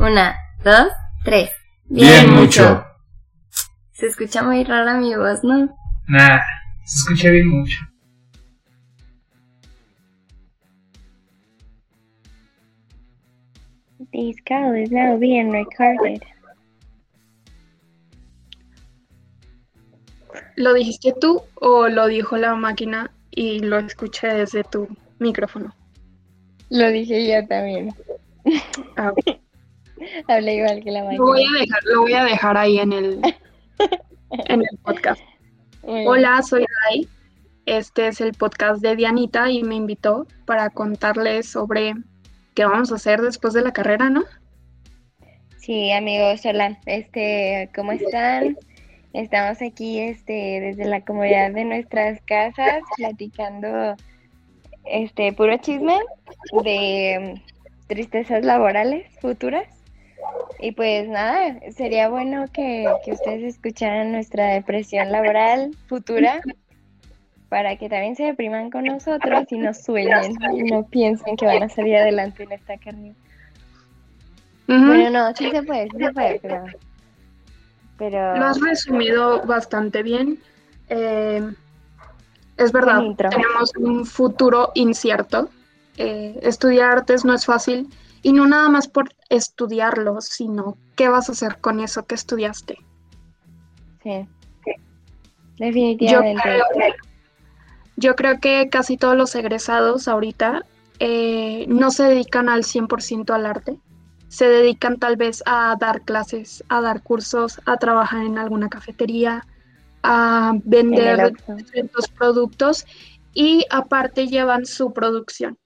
Una, dos, tres. Bien, mucho. Se escucha muy rara mi voz, ¿no? Nah, se escucha bien mucho. This call is now being recorded. ¿Lo dijiste tú o lo dijo la máquina y lo escuché desde tu micrófono? Lo dije yo también. Ah, Hablé igual que la máquina. lo, voy a dejar, lo voy a dejar ahí en el, en el podcast. Hola, soy Rai. Este es el podcast de Dianita y me invitó para contarles sobre qué vamos a hacer después de la carrera, ¿no? Sí, amigos, hola. Este, ¿cómo están? Estamos aquí este desde la comodidad de nuestras casas platicando este puro chisme de mm, tristezas laborales futuras. Y pues nada, sería bueno que, que ustedes escucharan nuestra depresión laboral futura para que también se depriman con nosotros y no sueñen y no piensen que van a salir adelante en esta. Ujú. Bueno, no, sí se puede, sí se puede, pero... pero Lo has resumido bastante bien. Eh, es verdad, tenemos un futuro incierto. Eh, estudiar artes no es fácil y no nada más por estudiarlo, sino qué vas a hacer con eso que estudiaste. Sí. Yo Definitivamente. creo, yo creo que casi todos los egresados ahorita eh, no se dedican al 100% al arte. Se dedican tal vez a dar clases, a dar cursos, a trabajar en alguna cafetería, a vender ciertos productos y aparte llevan su producción.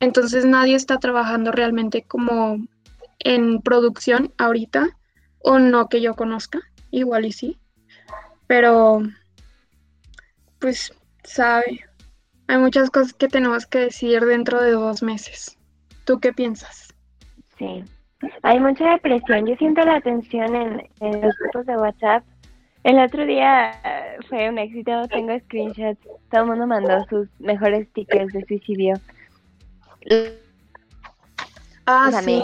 Entonces nadie está trabajando realmente como en producción ahorita, o no que yo conozca, igual y sí, pero pues sabe, hay muchas cosas que tenemos que decidir dentro de dos meses. ¿Tú qué piensas? Sí. Hay mucha depresión. Yo siento la tensión en, en los grupos de WhatsApp. El otro día eh, fue un éxito. Tengo screenshots. Todo el mundo mandó sus mejores stickers de suicidio. Ah, sí,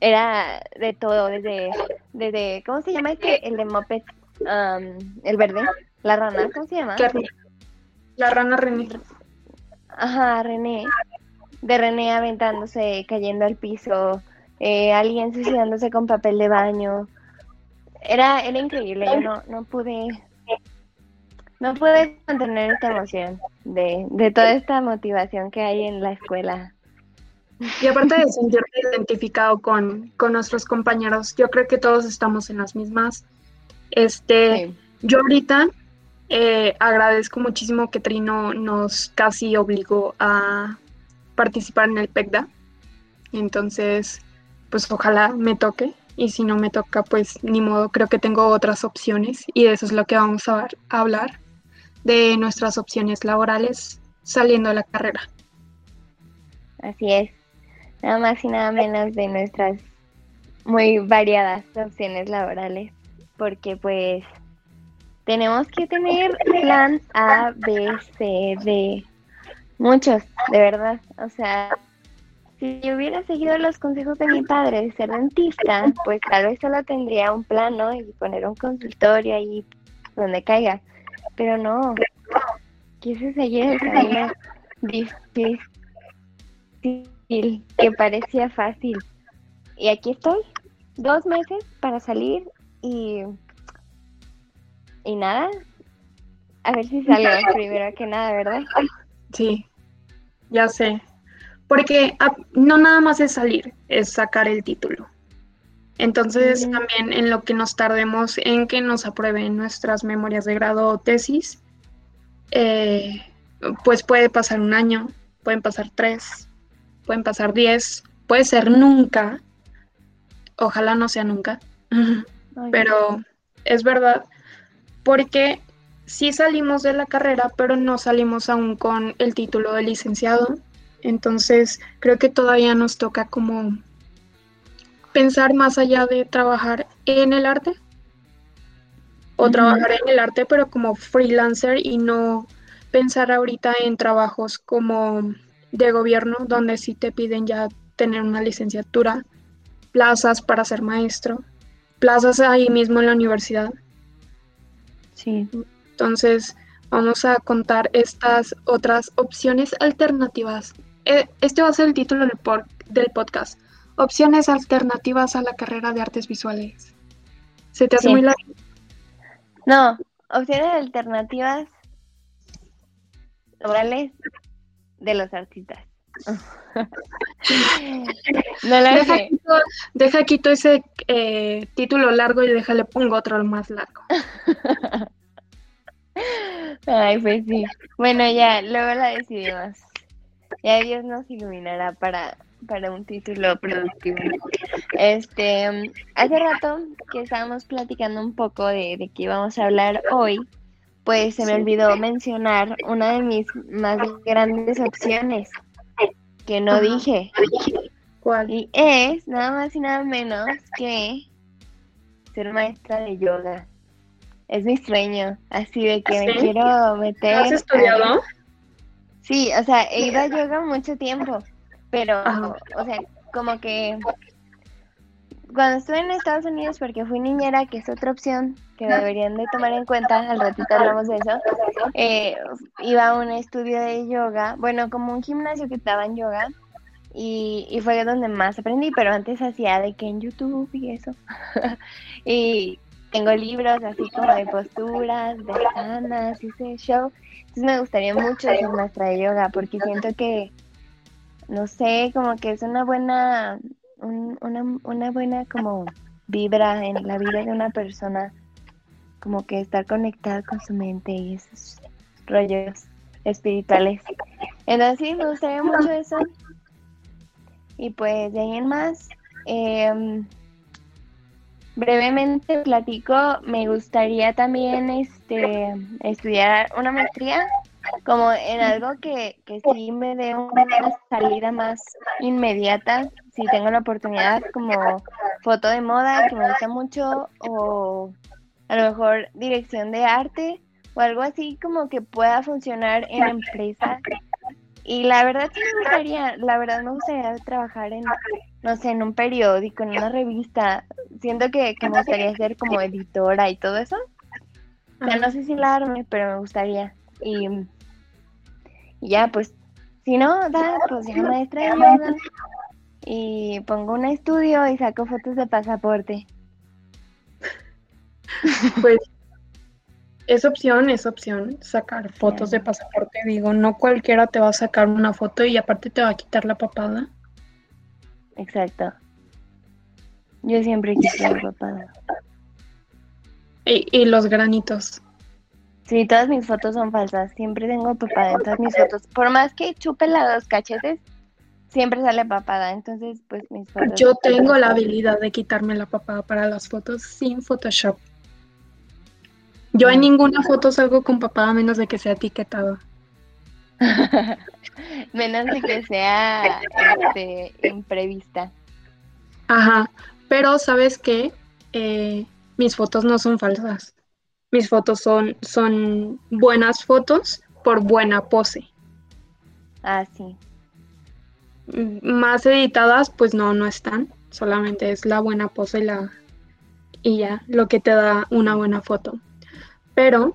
Era de todo, desde, desde, ¿cómo se llama este? El de Moped, um, el verde, la rana, ¿cómo se llama? la rana René. Ajá, René. De René aventándose, cayendo al piso, eh, alguien suicidándose con papel de baño. Era, era increíble, yo no, no pude, no pude contener esta emoción de, de toda esta motivación que hay en la escuela. Y aparte de sentirte identificado con, con nuestros compañeros, yo creo que todos estamos en las mismas. Este, Sí. Yo ahorita eh, agradezco muchísimo que Trino nos casi obligó a participar en el PECDA. Entonces, pues ojalá me toque. Y si no me toca, pues ni modo, creo que tengo otras opciones. Y de eso es lo que vamos a, a hablar, de nuestras opciones laborales saliendo de la carrera. Así es. Nada más y nada menos de nuestras muy variadas opciones laborales. Porque pues tenemos que tener plan A, B, C, D. Muchos, de verdad. O sea, si yo hubiera seguido los consejos de mi padre de ser dentista, pues tal vez solo tendría un plan, ¿no? Y poner un consultorio ahí donde caiga. Pero no. Quise seguir el camino difícil que parecía fácil. Y aquí estoy, dos meses para salir y, y nada, a ver si salgo primero que nada, ¿verdad? Sí, ya sé. Porque ah, no nada más es salir, es sacar el título. Entonces, también en lo que nos tardemos en que nos aprueben nuestras memorias de grado o tesis, eh, pues puede pasar un año, pueden pasar tres, pueden pasar diez, puede ser nunca. Ojalá no sea nunca. Ay, pero es verdad, porque sí salimos de la carrera, pero no salimos aún con el título de licenciado. Entonces, creo que todavía nos toca como pensar más allá de trabajar en el arte o trabajar en el arte, pero como freelancer y no pensar ahorita en trabajos como de gobierno, donde sí te piden ya tener una licenciatura plazas para ser maestro, plazas ahí mismo en la universidad. Sí. Entonces, vamos a contar estas otras opciones alternativas. Eh, Este va a ser el título del, podcast. Opciones alternativas a la carrera de artes visuales. ¿Se te hace Sí. muy largo? No, opciones alternativas laborales de los artistas. no lo Deja, sé. quito, deja quito ese eh, título largo y déjale pongo otro más largo. Ay, pues sí. Bueno, ya, luego la decidimos. Ya Dios nos iluminará para, para un título productivo. Este, mm, hace rato que estábamos platicando un poco de, de qué íbamos a hablar hoy, pues se me olvidó mencionar una de mis más grandes opciones que no dije. ¿Cuál? Y es nada más y nada menos que ser maestra de yoga. Es mi sueño, así de que me ¿Sí? quiero meter. ¿Has a- estudiado? Sí, o sea, he ido a yoga mucho tiempo, pero, Ajá. o sea, como que cuando estuve en Estados Unidos, porque fui niñera, que es otra opción que deberían de tomar en cuenta, al ratito hablamos de eso, eh, iba a un estudio de yoga, bueno, como un gimnasio que estaba en yoga, y, y fue donde más aprendí, pero antes hacía de que en YouTube y eso. y tengo libros así como de posturas, de sanas, y ese show. Entonces me gustaría mucho ser maestra de yoga porque siento que, no sé, como que es una buena, un- una, una buena como vibra en la vida de una persona, como que estar conectada con su mente y esos rollos espirituales. Entonces sí, me gustaría mucho eso. Y pues de ahí en más, em, brevemente platico, me gustaría también este estudiar una maestría como en algo que, que sí me dé una salida más inmediata, si tengo la oportunidad, como foto de moda, que me gusta mucho, o a lo mejor dirección de arte, o algo así como que pueda funcionar en empresa. Y la verdad sí me gustaría, la verdad me gustaría trabajar en, no sé, en un periódico, en una revista. Siento que, me gustaría ser como editora y todo eso. O no sé si la arme, pero me gustaría. Y, y ya, pues, si no, da, pues ya maestra de yoga. Y pongo un estudio y saco fotos de pasaporte. Pues es opción, es opción sacar fotos de pasaporte. Digo, no cualquiera te va a sacar una foto y aparte te va a quitar la papada. Exacto. Yo siempre quise la papada. Y, y los granitos. Sí, todas mis fotos son falsas. Siempre tengo papada en todas mis fotos. Por más que chupe los cachetes, siempre sale papada. Entonces, pues mis fotos. Yo tengo la habilidad de quitarme la papada para las fotos sin Photoshop. Yo en ninguna foto salgo con papada menos de que sea etiquetada. Menos de que sea este, imprevista. Ajá, pero ¿sabes qué? Eh, mis fotos no son falsas. Mis fotos son, son buenas fotos por buena pose. Ah, sí. Más editadas, pues no, no están. Solamente es la buena pose y la y ya, lo que te da una buena foto. Pero,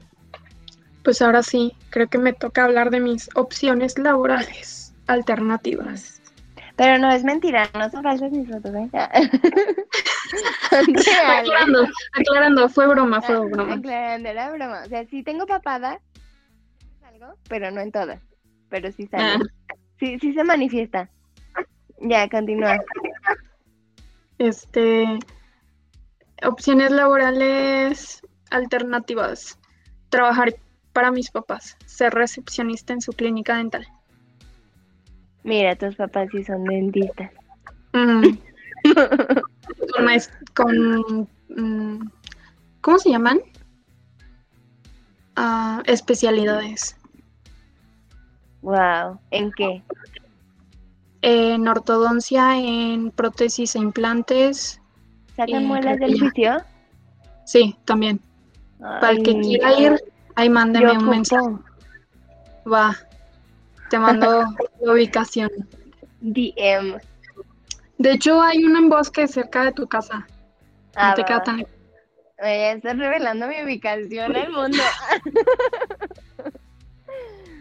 pues ahora sí, creo que me toca hablar de mis opciones laborales alternativas. Pero no es mentira, no son falsas mis fotos, ¿eh? Aclarando, aclarando, fue broma, fue Ah, broma. Aclarando, era broma. O sea, sí tengo papada, algo, pero no en todas. Pero sí sale. Ah. Sí, sí se manifiesta. Ya, continúa. Este, opciones laborales alternativas. Trabajar para mis papás, ser recepcionista en su clínica dental. Mira, tus papás sí son dentistas. Mm. con, mm, ¿cómo se llaman? Ah, especialidades. Wow. ¿En qué? En ortodoncia, en prótesis e implantes. ¿Sacan Eh, muelas del juicio? Sí, también. Para el que quiera ir, ahí mándeme un mensaje. Va. Te mando la ubicación. DM. De hecho, hay uno en bosque cerca de tu casa. Ah, no te queda tan... Estás revelando mi ubicación al mundo.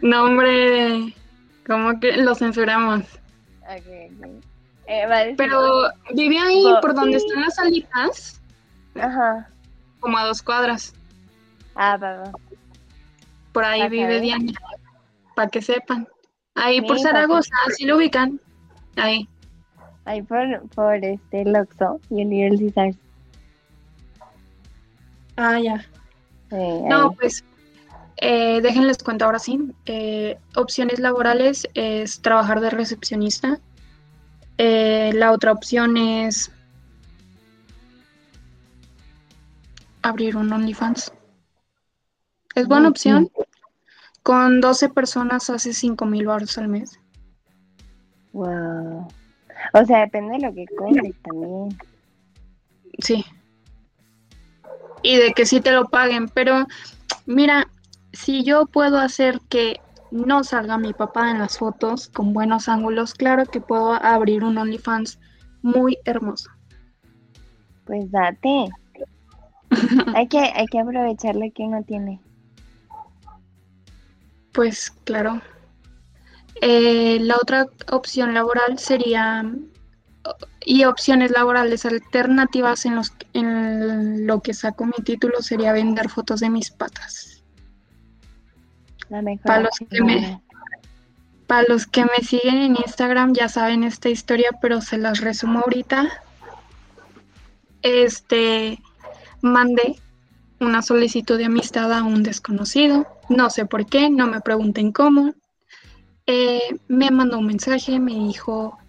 No, hombre, ¿cómo que lo censuramos? Ok, ok. Eh, Pero vive ahí Bo- por donde están las alitas, Ajá. como a dos cuadras. Ah, va, va. Por ahí vive. Diana, para que sepan. Ahí por Sí, Zaragoza, sí lo ubican. Ahí. Ahí por, por este Loxo y. Ah, ya. No, ahí. pues eh, déjenles cuento ahora sí. Eh, opciones laborales es trabajar de recepcionista. Eh, la otra opción es abrir un OnlyFans. Es buena opción. Con 12 personas hace 5 mil baros al mes. Wow. O sea, depende de lo que cobres también. Sí. Y de que sí te lo paguen. Pero mira, si yo puedo hacer que no salga mi papá en las fotos con buenos ángulos, claro que puedo abrir un OnlyFans muy hermoso. Pues date. hay que, hay que aprovechar lo que uno tiene. Pues claro. Eh, la otra opción laboral sería, y opciones laborales alternativas en, los, en lo que saco mi título sería vender fotos de mis patas. La mejor. Para los que me- Para los que me siguen en Instagram ya saben esta historia, pero se las resumo ahorita. Este, mandé una solicitud de amistad a un desconocido. No sé por qué, no me pregunten cómo. Eh, me mandó un mensaje, me dijo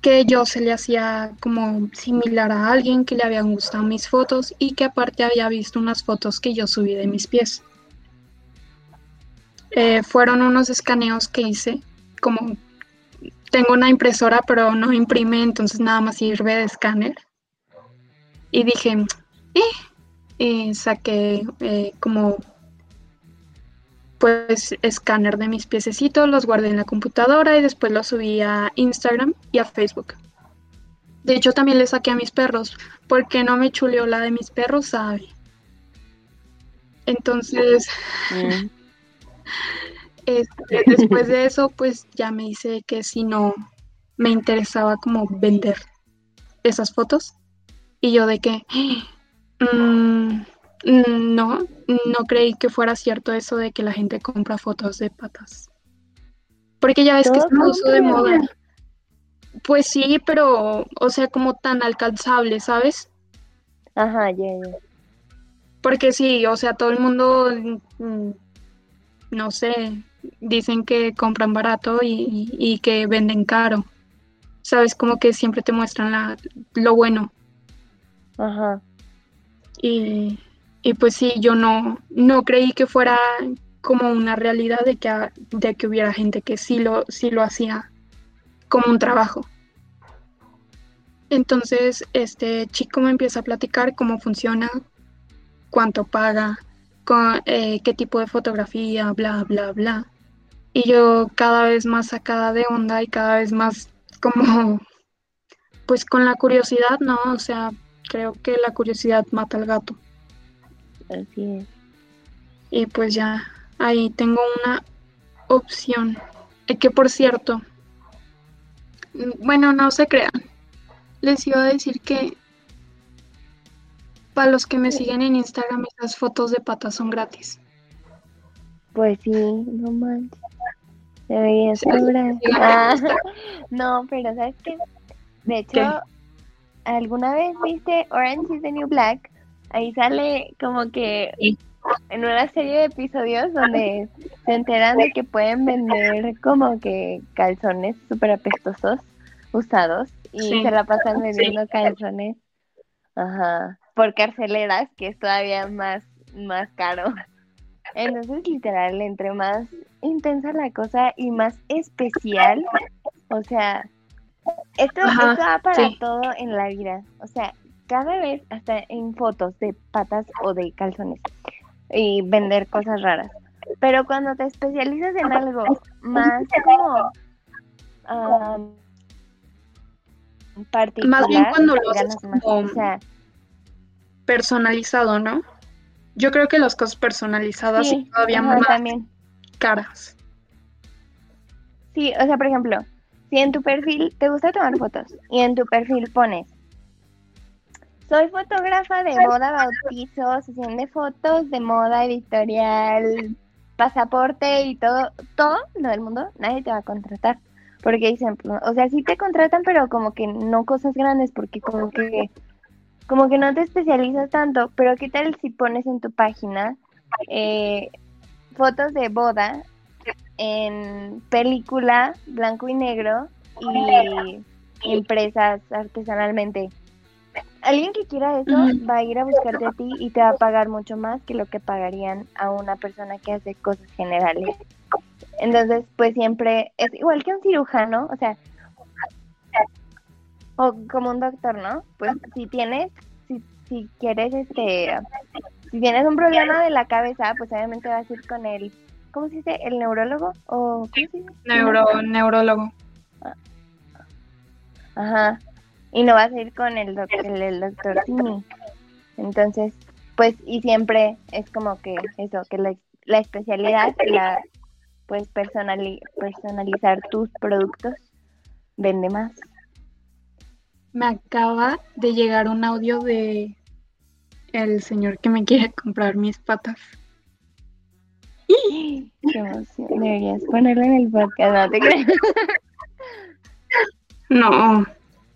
que yo se le hacía como similar a alguien, que le habían gustado mis fotos y que aparte había visto unas fotos que yo subí de mis pies. Eh, fueron unos escaneos que hice, como tengo una impresora pero no imprime, entonces nada más sirve de escáner. Y dije, eh, y saqué eh, como pues escáner de mis piececitos, los guardé en la computadora y después los subí a Instagram y a Facebook. De hecho también le saqué a mis perros, porque no me chuleó la de mis perros, sabe. Entonces, Mm. Este, después de eso, pues ya me dice que si no me interesaba como vender esas fotos. Y yo de que, "Mm, no, no creí que fuera cierto eso de que la gente compra fotos de patas. Porque ya ves que se Todo puso de moda. Pues sí, pero, o sea, como tan alcanzable, ¿sabes? Ajá, ya, ya. Porque sí, o sea, todo el mundo, mm, no sé, dicen que compran barato y, y que venden caro. Sabes, como que siempre te muestran la, lo bueno. Ajá. Y, y pues sí, yo no, no creí que fuera como una realidad de que, de que hubiera gente que sí lo, sí lo hacía como un trabajo. Entonces, este chico me empieza a platicar cómo funciona, cuánto paga, con- eh, qué tipo de fotografía, bla, bla, bla. Y yo cada vez más sacada de onda y cada vez más como, pues con la curiosidad, ¿no? O sea, creo que la curiosidad mata al gato. Así es. Y pues ya ahí tengo una opción. Eh, que por cierto, mm, bueno, no se crean. Les iba a decir que para los que me siguen en Instagram, esas fotos de patas son gratis. Pues sí, no manches. Deberías Sí, Ah, no, pero ¿sabes qué? De hecho, ¿Qué? ¿alguna vez viste Orange is the New Black? Ahí sale como que en una serie de episodios donde se enteran de que pueden vender como que calzones súper apestosos usados y Sí. se la pasan vendiendo calzones. Ajá. Por carceleras, que es todavía más, más caro. Entonces, literal, entre más intensa la cosa y más especial, o sea, esto, Ajá, esto va para sí. todo en la vida. O sea, cada vez, hasta en fotos de patas o de calzones, y vender cosas raras. Pero cuando te especializas en algo más como, ah, particular, Más bien cuando lo haces como- O sea, Personalizado, ¿no? Yo creo que las cosas personalizadas sí, son todavía más también. caras. Sí, o sea, por ejemplo, si en tu perfil te gusta tomar fotos y en tu perfil pones soy fotógrafa de boda, bautizo, sesión de fotos, de moda, editorial, pasaporte y todo, todo lo del mundo, nadie te va a contratar. Porque dicen, o sea, sí te contratan, pero como que no cosas grandes, porque como que, como que no te especializas tanto. Pero ¿qué tal si pones en tu página eh, fotos de boda en película blanco y negro y impresas artesanalmente. Alguien que quiera eso va a ir a buscarte a ti y te va a pagar mucho más que lo que pagarían a una persona que hace cosas generales. Entonces, pues siempre es igual que un cirujano, o sea, o como un doctor, ¿no? Pues si tienes, si, si quieres, este, si tienes un problema de la cabeza, pues obviamente vas a ir con el, ¿cómo se dice? ¿El neurólogo? ¿O se dice? Neuro, neurólogo. Ajá. Y no vas a ir con el, doc- el, el doctor Simi. Entonces, pues, y siempre es como que eso, que la, la especialidad, la, pues, personali- personalizar tus productos vende más. Me acaba de llegar un audio de el señor que me quiere comprar mis patas. Qué. Deberías ponerlo en el podcast, no te creas. No.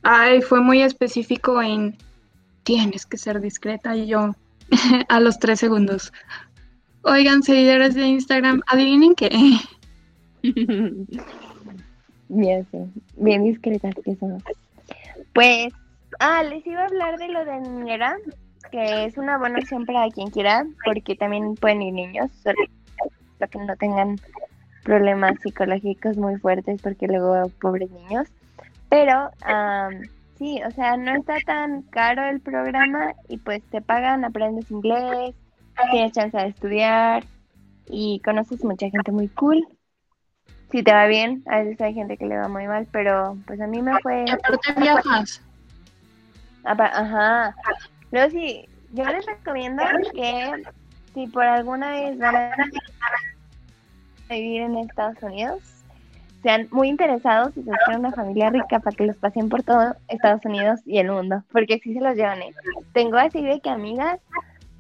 Ay, fue muy específico en tienes que ser discreta y yo a los tres segundos. Oigan, seguidores de Instagram, adivinen qué. Ya sé, bien discretas que somos. Pues, ah, les iba a hablar de lo de niñera, que es una buena opción para quien quiera, porque también pueden ir niños, solo que no tengan problemas psicológicos muy fuertes, porque luego pobres niños. Pero, am, sí, o sea, no está tan caro el programa y pues te pagan, aprendes inglés, tienes chance de estudiar y conoces mucha gente muy cool si te va bien, a veces hay gente que le va muy mal, pero pues a mí me fue, aparte viajas. ajá. Luego sí, yo les recomiendo que si por alguna vez van a vivir en Estados Unidos, sean muy interesados y se busquen una familia rica para que los pasen por todo Estados Unidos y el mundo, porque sí se los llevan. ¿eh? Tengo así de que amigas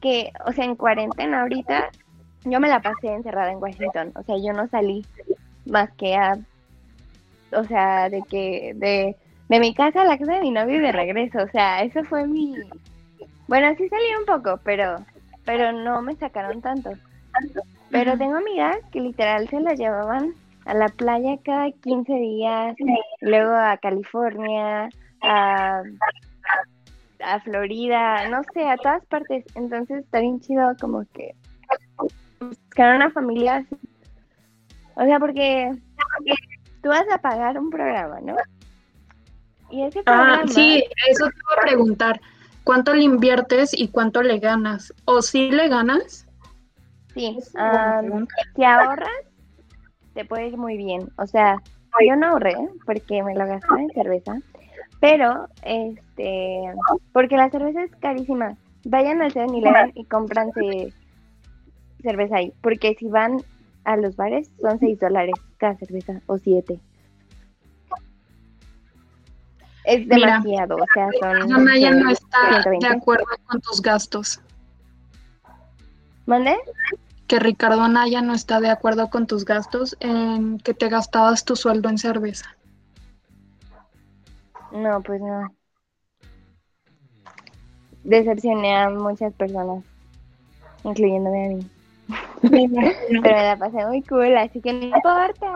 que, o sea, en cuarentena ahorita, yo me la pasé encerrada en Washington, o sea, yo no salí más que a, o sea, de que, de, de mi casa a la casa de mi novio y de regreso, o sea, eso fue mi, bueno, sí salí un poco, pero, pero no me sacaron tanto. Pero tengo amigas que literal se las llevaban a la playa cada 15 días, luego a California, a, a Florida, no sé, a todas partes. Entonces está bien chido como que buscar una familia así. O sea, porque tú vas a pagar un programa, ¿no? Y ese programa... Ah, sí, eso te iba a preguntar. ¿Cuánto le inviertes y cuánto le ganas? ¿O si le ganas? Sí, pregunta. si ahorras, te puede ir muy bien. O sea, yo no ahorré porque me lo gasté en cerveza, pero, este, porque la cerveza es carísima. Vayan al 7-Eleven y cómpranse cerveza ahí, porque si van a los bares son 6 dólares cada cerveza o 7. Es Mira, demasiado, o sea, son... Anaya no está de 120. acuerdo con tus gastos. ¿Mande? Que Ricardo Anaya no está de acuerdo con tus gastos en que te gastabas tu sueldo en cerveza. No, pues no. Decepcioné a muchas personas, incluyéndome a mí. Pero me la pasé muy cool, así que no importa.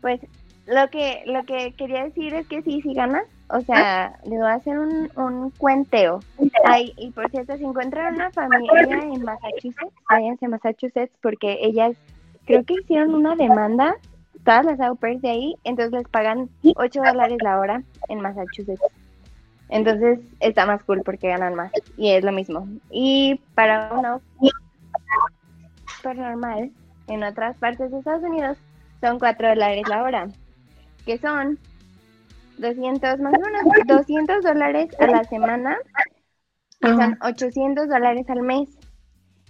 Pues lo que lo que quería decir es que sí, sí ganas. O sea, les voy a hacer un, un cuenteo. Ay, y por cierto, si encuentran una familia en Massachusetts, váyanse a Massachusetts porque ellas creo que hicieron una demanda, todas las au pairs de ahí, entonces les pagan 8 dólares la hora en Massachusetts. Entonces está más cool porque ganan más y es lo mismo. Y para una normal en otras partes de Estados Unidos son 4 dólares la hora, que son 200, más o menos 200 dólares a la semana, que son 800 dólares al mes.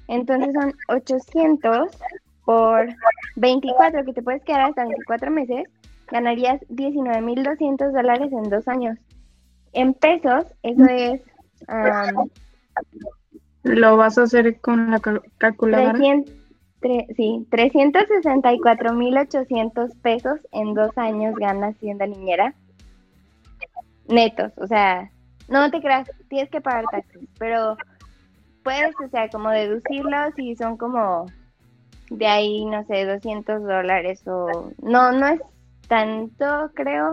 Entonces son 800 por 24, que te puedes quedar hasta 24 meses, ganarías 19.200 dólares en dos años. En pesos, eso es am, ¿Lo vas a hacer con la cal- calculadora? 300, tre- sí, 364.800 pesos en dos años ganas siendo niñera. Netos, o sea, no te creas, tienes que pagar taxes, pero puedes, o sea, como deducirlos y son como de ahí, no sé, 200 dólares o... No, no es tanto, creo,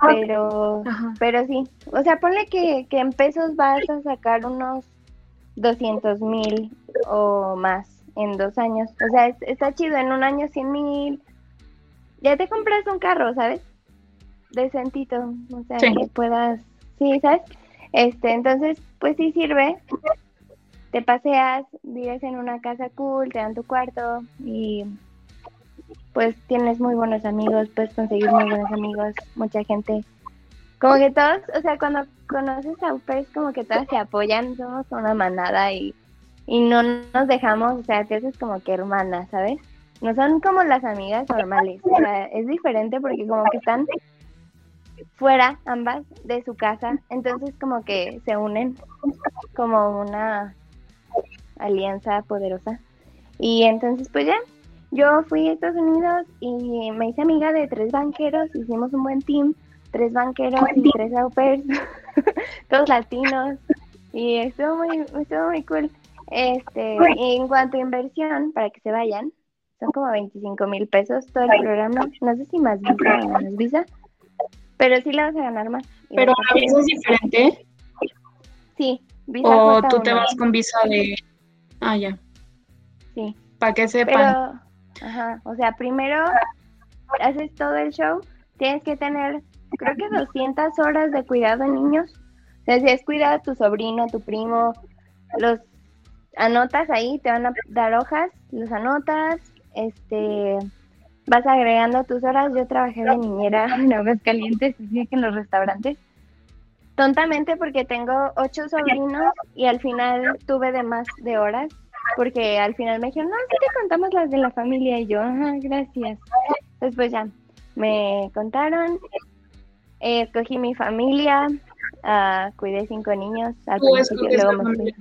pero... Ajá. Pero sí, o sea, ponle que, que en pesos vas a sacar unos 200 mil o más en dos años. O sea, es- está chido, en un año 100 mil. Ya te compras un carro, ¿sabes? Decentito, o sea, Sí. que puedas, sí, ¿sabes? Este, entonces, pues sí sirve. Te paseas, vives en una casa cool, te dan tu cuarto y pues tienes muy buenos amigos, puedes conseguir muy buenos amigos, mucha gente como que todos, o sea, cuando conoces a UPES, como que todas se apoyan, somos una manada y, y no nos dejamos, o sea, te haces como que hermanas, ¿sabes? No son como las amigas normales, o sea, es diferente porque como que están fuera ambas de su casa, entonces como que se unen como una alianza poderosa. Y entonces pues ya, yo fui a Estados Unidos y me hice amiga de tres banqueros, hicimos un buen team tres banqueros y tres au todos latinos, y estuvo muy, estuvo muy cool. Este, y en cuanto a inversión, para que se vayan, son como 25 mil pesos todo el programa, no sé si más visa o menos visa, pero sí la vas a ganar más. Pero la visa es diferente Sí, visa o J1, tú te vas con visa de... Ah, ya. Sí. Para que sepan. Pero, ajá, o sea, primero haces todo el show, tienes que tener, creo que 200 horas de cuidado en niños. O sea, si es cuidado a tu sobrino, tu primo, los anotas ahí, te van a dar hojas, los anotas, este, vas agregando tus horas. Yo trabajé de niñera en Aguascalientes, así que en los restaurantes. Tontamente porque tengo ocho sobrinos y al final tuve de más de horas porque al final me dijeron, no, sí te contamos las de la familia y yo, ajá, gracias. Después ya me contaron, eh, escogí mi familia, ah, cuidé cinco niños al principio, luego me.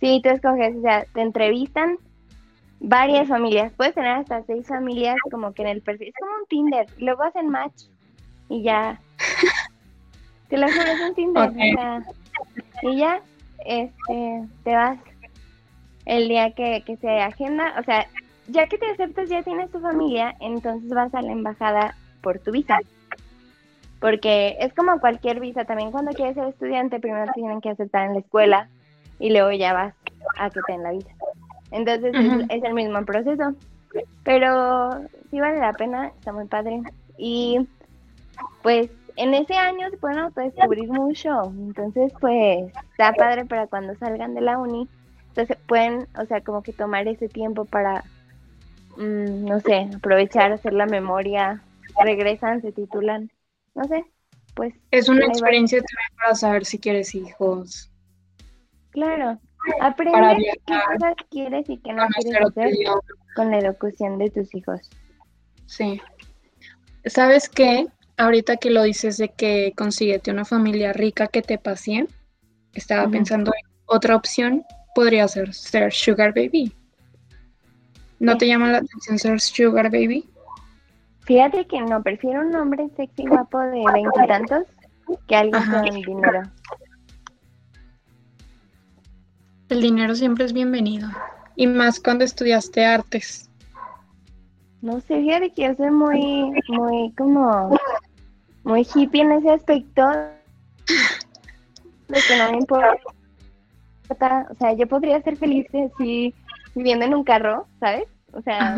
Sí, tú escoges, o sea, te entrevistan varias familias, puedes tener hasta seis familias como que en el perfil, es como un Tinder, luego hacen match y ya, te lo juro, es un Tinder, Ok. o sea, y ya, este, te vas el día que, que se agenda, o sea, ya que te aceptas, ya tienes tu familia, entonces vas a la embajada por tu visa. Porque es como cualquier visa, también cuando quieres ser estudiante, primero te tienen que aceptar en la escuela y luego ya vas a que te den la visa. Entonces es- el mismo proceso. Pero sí vale la pena, está muy padre. Y pues en ese año se pueden autodescubrir mucho. Entonces pues está padre para cuando salgan de la uni. Entonces pueden, o sea, como que tomar ese tiempo para, mm, no sé, aprovechar, hacer la memoria, regresan, se titulan, no sé, pues Es una experiencia también para saber si quieres hijos. Claro, Para aprende qué cosas quieres y qué no quieres hacer con la educación de tus hijos. Sí. ¿Sabes qué? Ahorita que lo dices de que consíguete una familia rica que te pasee, estaba pensando en otra opción, podría ser ser Sugar Baby. ¿No Sí. te llama la atención ser Sugar Baby? Fíjate que no, prefiero un hombre sexy guapo de veintitantos que alguien Ajá. con dinero. El dinero siempre es bienvenido. Y más cuando estudiaste artes. No sé, fíjate que yo soy muy, muy como, muy hippie en ese aspecto, de que no me importa, o sea, yo podría ser feliz así viviendo en un carro, ¿sabes? O sea,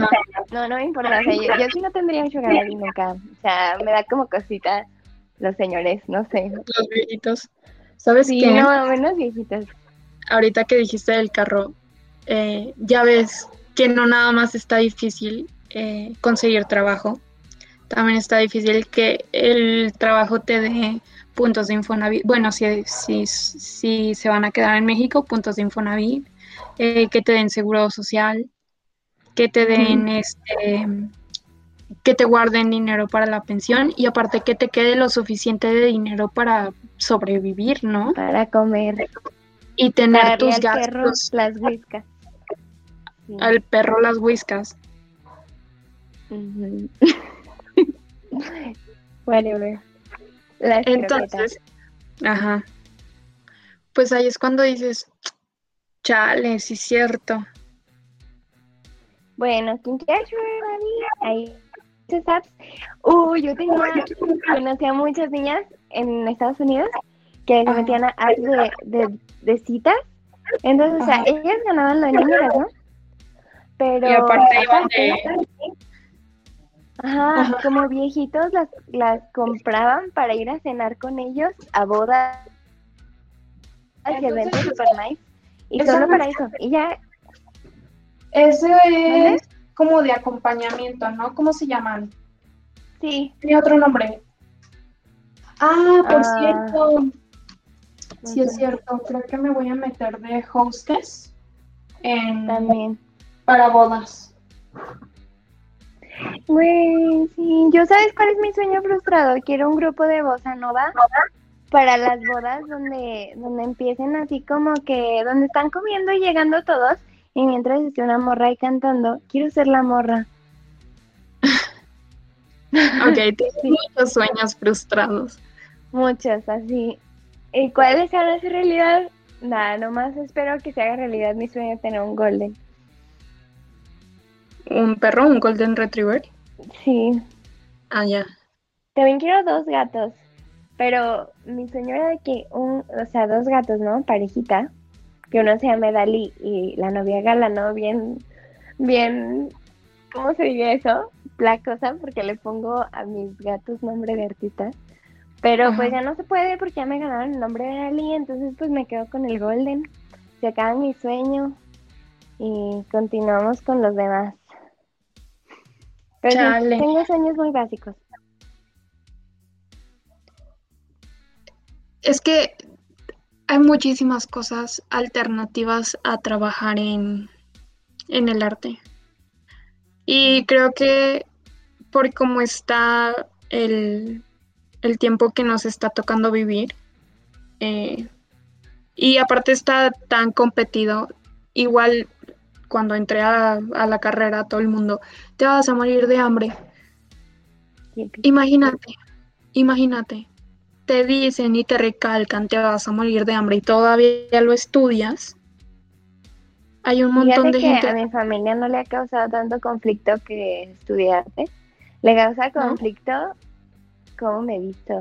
no, no me importa, o sea, yo, yo sí no tendría sugar daddy nunca, o sea, me da como cosita los señores, no sé. Los viejitos. ¿Sabes Sí, qué? no, menos viejitos. Ahorita que dijiste del carro, eh, ya ves que no nada más está difícil eh, conseguir trabajo, también está difícil que el trabajo te dé puntos de Infonavit. Bueno, si, si, si se van a quedar en México, puntos de Infonavit, eh, que te den seguro social, que te den este que te guarden dinero para la pensión y aparte que te quede lo suficiente de dinero para sobrevivir, ¿no? Para comer. Y tener Darle tus al perro gastos. las whiskas. Sí. Al perro las whiskas. Whatever. Las croquetas. Entonces, ajá. Pues ahí es cuando dices, chale, sí es cierto. Bueno, ¿quién quiere Ahí. apps. Uh, yo tenía, conocía muchas niñas en Estados Unidos que se metían a apps de, de, de citas. Entonces, o sea, ellas ganaban lo de ¿no? Pero Y aparte iban de, Ajá, Ajá. como viejitos las, las compraban para ir a cenar con ellos a bodas y Entonces, eventos super nice. Y eso solo para es- eso. Y ya, ¿Mande? es como de acompañamiento, ¿no? ¿Cómo se llaman? sí. Tiene otro nombre. Ah, por Ah. cierto. Sí, es cierto. Creo que me voy a meter de hostess en, También. para bodas. Güey, sí. Yo sabes cuál es mi sueño frustrado. Quiero un grupo de bossa nova para las bodas donde, donde empiecen así como que, donde están comiendo y llegando todos. Y mientras esté una morra ahí cantando, quiero ser la morra. ok, tienes muchos sueños frustrados. Muchos, así. ¿Y cuáles a hacer realidad? Nada, nomás espero que se haga realidad mi sueño de tener un golden. Un perro, un golden retriever. Sí. Ah, ya. También quiero dos gatos. Pero mi sueño era de que un, o sea, dos gatos, ¿no? Parejita. Que uno se llame Dali y la novia Gala, ¿no? Bien, bien, ¿cómo se diría eso? Placosa, porque le pongo a mis gatos nombre de artista. Pero pues ya no se puede porque ya me ganaron el nombre de Dali, entonces pues me quedo con el Golden. Se acaba mi sueño y continuamos con los demás. Pero Chale. tengo sueños muy básicos. Es que hay muchísimas cosas alternativas a trabajar en, en el arte. Y creo que por cómo está el, el tiempo que nos está tocando vivir, eh, y aparte está tan competido, igual cuando entré a, a la carrera, todo el mundo, te vas a morir de hambre. Imagínate, imagínate, te dicen y te recalcan, te vas a morir de hambre y todavía lo estudias. Hay un montón de que gente. a mi familia no le ha causado tanto conflicto que estudiarte. Le causa ¿No? Cómo me he visto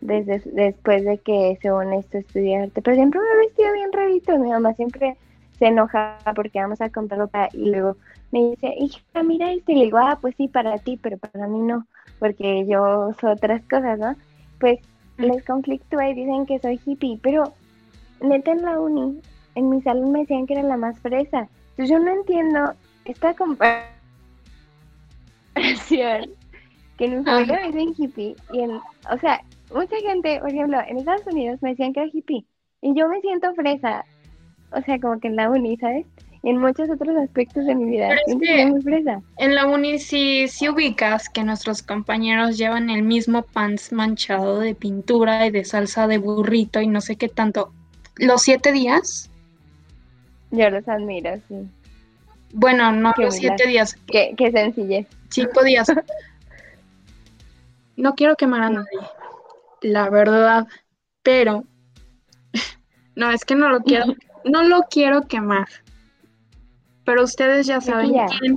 desde después de que según esto estudiarte. Pero siempre me he vestido bien rarito. Mi mamá siempre se enoja porque vamos a comprar ropa y luego me dice, hija, mira esto. Y le digo, ah, pues sí, para ti, pero para mí no, porque yo uso otras cosas, ¿no? Pues les conflictúa y dicen que soy hippie, pero neta en la uni, en mi salón me decían que era la más fresa. Entonces yo no entiendo esta comparación que en mi familia me dicen hippie y en, o sea, mucha gente, por ejemplo, en Estados Unidos me decían que era hippie y yo me siento fresa, o sea, como que en la uni, ¿sabes? Y en muchos otros aspectos de mi vida, Pero es que- muy fresa. En la uni sí, sí ubicas que nuestros compañeros llevan el mismo pants manchado de pintura y de salsa de burrito y no sé qué tanto. Los siete días, Yo los admiro, sí. bueno, no Qué los humildad. siete días, Qué, qué sencillez. cinco días. No quiero quemar a nadie, la verdad, pero no, es que no lo quiero, no lo quiero quemar. Pero ustedes ya saben ya, quién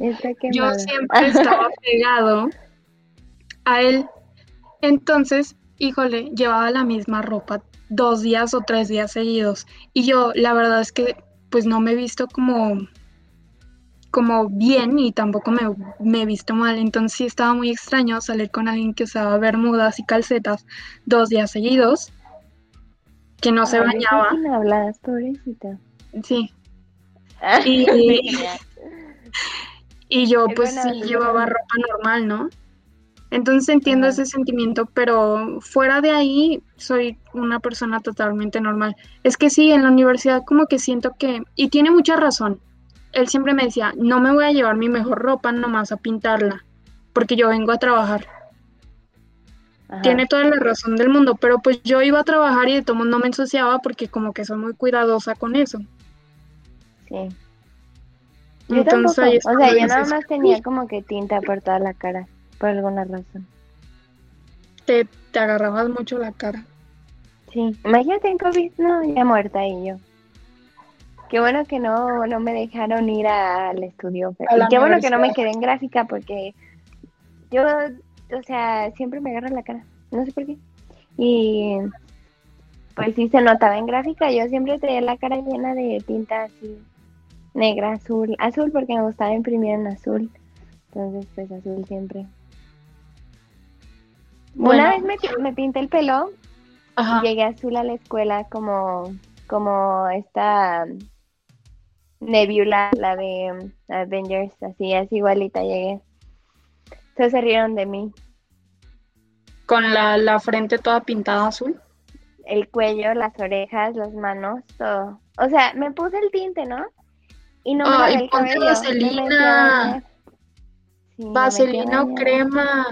yo siempre estaba pegado a él. Entonces, híjole, llevaba la misma ropa dos días o tres días seguidos. Y yo, la verdad es que, pues no me he visto como, como bien y tampoco me, me he visto mal. Entonces sí estaba muy extraño salir con alguien que usaba bermudas y calcetas dos días seguidos, que no se Ay, ¿de bañaba. quién hablas, pobrecita? Sí. Y-. Y yo Es pues sí llevaba ropa normal, ¿no? Entonces entiendo ese sentimiento, pero fuera de ahí soy una persona totalmente normal. Es que sí, en la universidad como que siento que, y tiene mucha razón, él siempre me decía, no me voy a llevar mi mejor ropa nomás a pintarla, porque yo vengo a trabajar. Ajá. Tiene toda la razón del mundo, pero pues yo iba a trabajar y de modos no me ensuciaba porque como que soy muy cuidadosa con eso. Sí. Yo Entonces tampoco. ahí O sea, yo nada más tenía como que tinta por toda la cara, por alguna razón. te, te agarrabas mucho la cara. Sí. Imagínate en COVID, no, ya muerta y yo. Qué bueno que no, no me dejaron ir al estudio. pero- y qué bueno que no me quedé en gráfica porque yo, o sea, siempre me agarra la cara. No sé por qué. Y pues sí se notaba en gráfica. Yo siempre tenía la cara llena de tinta así, negra, azul. Azul porque me gustaba imprimir en azul. Entonces, pues azul siempre. Bueno. Una vez me, me pinté el pelo Ajá. y llegué azul a la escuela como, como esta Nebula, la de um, Avengers, así, así igualita llegué. Entonces se rieron de mí. Con la, la frente toda pintada azul. El cuello, las orejas, las manos, todo. O sea, me puse el tinte, ¿no? Y no me lavé el ponte cabello. vaselina. Sí, Vaselina o crema.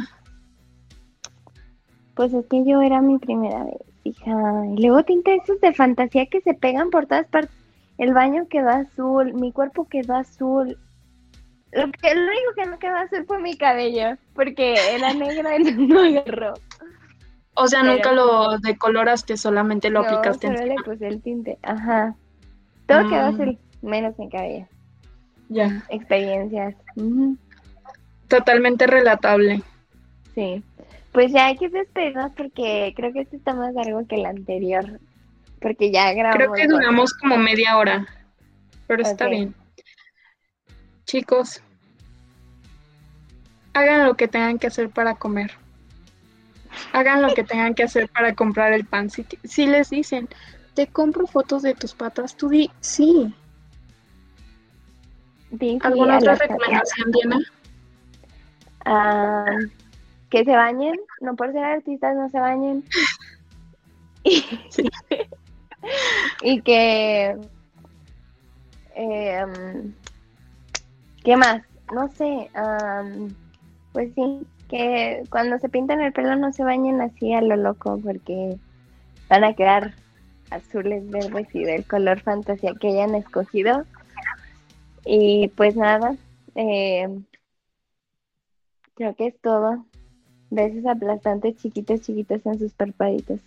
Pues es que yo era mi primera vez, hija. Y luego tinta esos de fantasía que se pegan por todas partes. El baño quedó azul, mi cuerpo quedó azul. Lo, que, lo único que no quedó azul fue mi cabello, porque era negro y no agarró. O sea, Pero- nunca lo decoloraste, solamente lo no, aplicaste solo le encima. puse el tinte. Ajá. Todo quedó Mm. azul, menos mi cabello. Ya. Experiencias. Totalmente relatable. Sí. Pues ya hay que despedirnos porque creo que este está más largo que el anterior. Porque ya grabamos. Creo que duramos como media hora. Pero está bien. Chicos, hagan lo que tengan que hacer para comer. Hagan lo que tengan que hacer para comprar el pan. Si, les dicen, te compro fotos de tus patas, tú di sí. ¿Alguna otra recomendación, Diana? Ah, que se bañen, no por ser artistas no se bañen. Sí. y que... um, ¿Qué más? No sé. um, pues sí, que cuando se pintan el pelo no se bañen así a lo loco porque van a quedar azules, verdes y del color fantasía que hayan escogido. Y pues nada, eh, creo que es todo. Besos aplastantes chiquitos, chiquitos en sus parpaditos.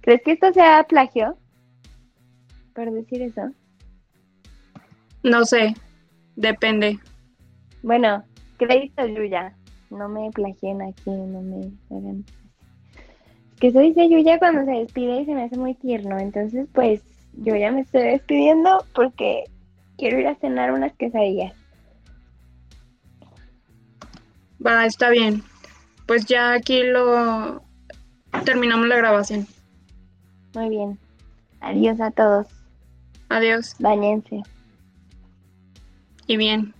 ¿Crees que esto sea plagio? Por decir eso. No sé, depende. Bueno, crédito Yuya. No me plagien aquí, no me hagan. Es que eso dice Yuya cuando se despide y se me hace muy tierno. Entonces, pues, yo ya me estoy despidiendo porque quiero ir a cenar unas quesadillas. Va, está bien. Pues ya aquí lo terminamos la grabación. Muy bien. Adiós a todos. Adiós Báñense. y bien.